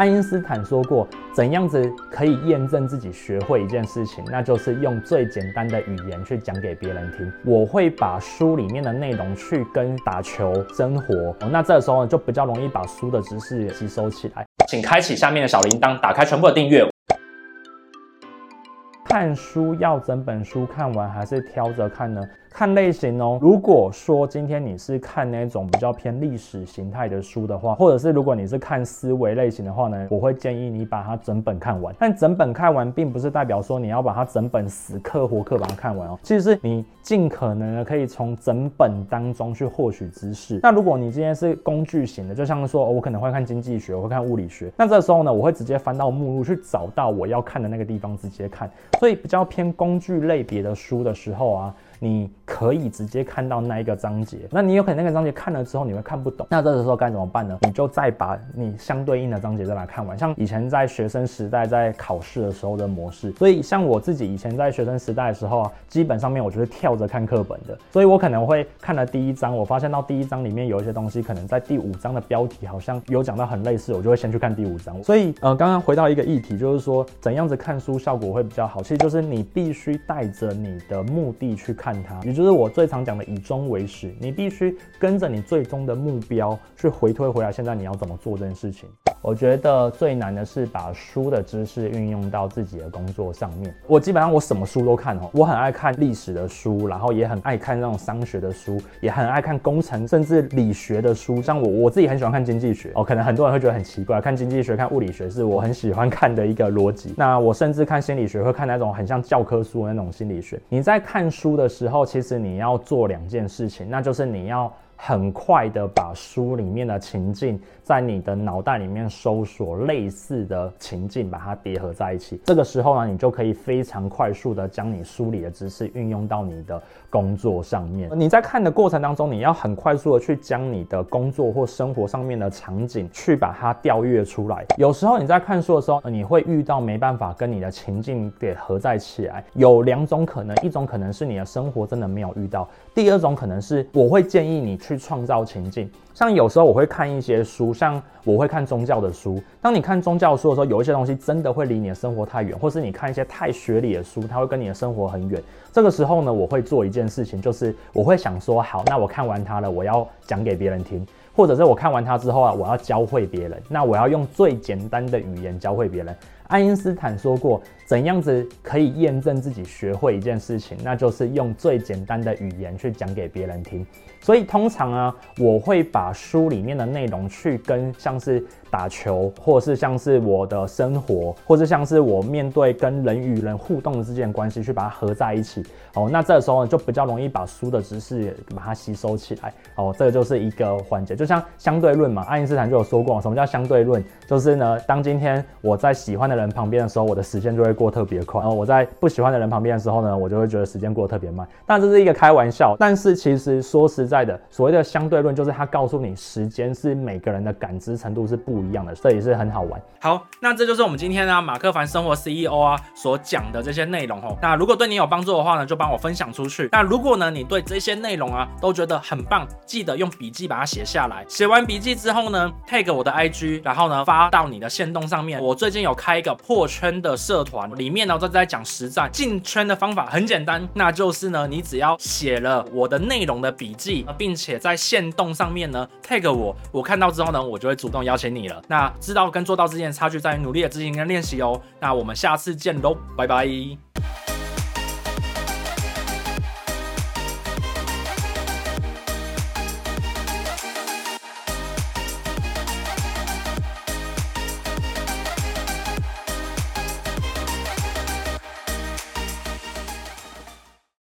爱因斯坦说过，怎样子可以验证自己学会一件事情，那就是用最简单的语言去讲给别人听。我会把书里面的内容去跟打球、生活，那这个时候呢，就比较容易把书的知识吸收起来。请开启下面的小铃铛，打开全部的订阅。看书要整本书看完，还是挑着看呢？看类型哦。如果说今天你是看那种比较偏历史形态的书的话，或者是如果你是看思维类型的话呢，我会建议你把它整本看完。但整本看完，并不是代表说你要把它整本死课活课把它看完哦。其实是你尽可能的可以从整本当中去获取知识。那如果你今天是工具型的，就像说，我可能会看经济学，我会看物理学。那这时候呢，我会直接翻到目录去找到我要看的那个地方，直接看。所以比较偏工具类别的书的时候啊。你可以直接看到那一个章节，那你有可能那个章节看了之后你会看不懂，那这个时候该怎么办呢？你就再把你相对应的章节再把它看完，像以前在学生时代在考试的时候的模式。所以像我自己以前在学生时代的时候啊，基本上面我就是跳着看课本的，所以我可能会看了第一章，我发现到第一章里面有一些东西，可能在第五章的标题好像有讲到很类似，我就会先去看第五章。所以呃，刚刚回到一个议题，就是说怎样子看书效果会比较好，其实就是你必须带着你的目的去看。看它，也就是我最常讲的以终为始，你必须跟着你最终的目标去回推回来。现在你要怎么做这件事情？我觉得最难的是把书的知识运用到自己的工作上面。我基本上我什么书都看哦，我很爱看历史的书，然后也很爱看那种商学的书，也很爱看工程甚至理学的书。像我我自己很喜欢看经济学哦，可能很多人会觉得很奇怪，看经济学、看物理学是我很喜欢看的一个逻辑。那我甚至看心理学会看那种很像教科书的那种心理学。你在看书的时候。其实你要做两件事情，那就是你要很快的把书里面的情境在你的脑袋里面搜索类似的情境，把它叠合在一起。这个时候呢，你就可以非常快速的将你书里的知识运用到你的工作上面。你在看的过程当中，你要很快速的去将你的工作或生活上面的场景去把它调阅出来。有时候你在看书的时候，你会遇到没办法跟你的情境给合在起来。有两种可能，一种可能是你的生活真的没有遇到，第二种可能是我会建议你去创造情境，像有时候我会看一些书，像我会看宗教的书。当你看宗教书的时候，有一些东西真的会离你的生活太远，或是你看一些太学理的书，它会跟你的生活很远。这个时候呢，我会做一件事情，就是我会想说，好，那我看完它了，我要讲给别人听，或者是我看完它之后啊，我要教会别人。那我要用最简单的语言教会别人。爱因斯坦说过，怎样子可以验证自己学会一件事情，那就是用最简单的语言去讲给别人听。所以通常啊，我会把书里面的内容去跟像是打球，或是像是我的生活，或者像是我面对跟人与人互动之间的关系，去把它合在一起。哦，那这时候呢，就比较容易把书的知识把它吸收起来。哦，这个就是一个环节，就像相对论嘛，爱因斯坦就有说过，什么叫相对论？就是呢，当今天我在喜欢的人旁边的时候，我的时间就会过特别快；然后我在不喜欢的人旁边的时候呢，我就会觉得时间过得特别慢。但这是一个开玩笑，但是其实说实在的，所谓的相对论就是它告诉你，时间是每个人的感知程度是不一样的，这也是很好玩。好，那这就是我们今天呢马克凡生活 CEO 啊所讲的这些内容哦。那如果对你有帮助的话呢，就帮我分享出去。那如果呢你对这些内容啊都觉得很棒，记得用笔记把它写下来。写完笔记之后呢，tag 我的 IG，然后呢发到你的线动上面。我最近有开一个破圈的社团，里面呢都在讲实战进圈的方法，很简单，那就是呢你只要写了我的内容的笔记，并且在线动上面呢 tag 我，我看到之后呢，我就会主动邀请你了。那知道跟做到之间的差距在于努力的执行跟练习哦。那我们下次见喽，拜拜。